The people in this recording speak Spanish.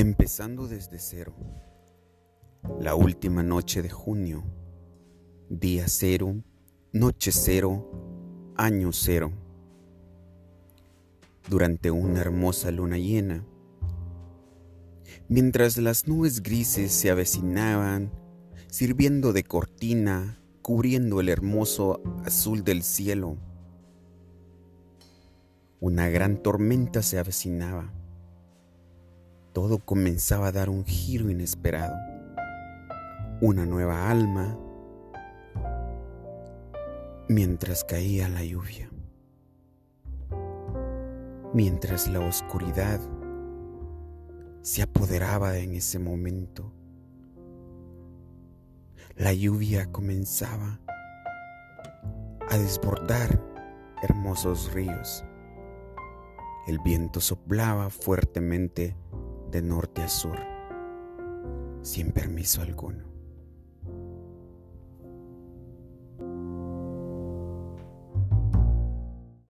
Empezando desde cero. La última noche de junio. Día cero, noche cero, año cero. Durante una hermosa luna llena. Mientras las nubes grises se avecinaban, sirviendo de cortina, cubriendo el hermoso azul del cielo. Una gran tormenta se avecinaba todo comenzaba a dar un giro inesperado. Una nueva alma mientras caía la lluvia. Mientras la oscuridad se apoderaba en ese momento. La lluvia comenzaba a desbordar hermosos ríos. El viento soplaba fuertemente de norte a sur, sin permiso alguno.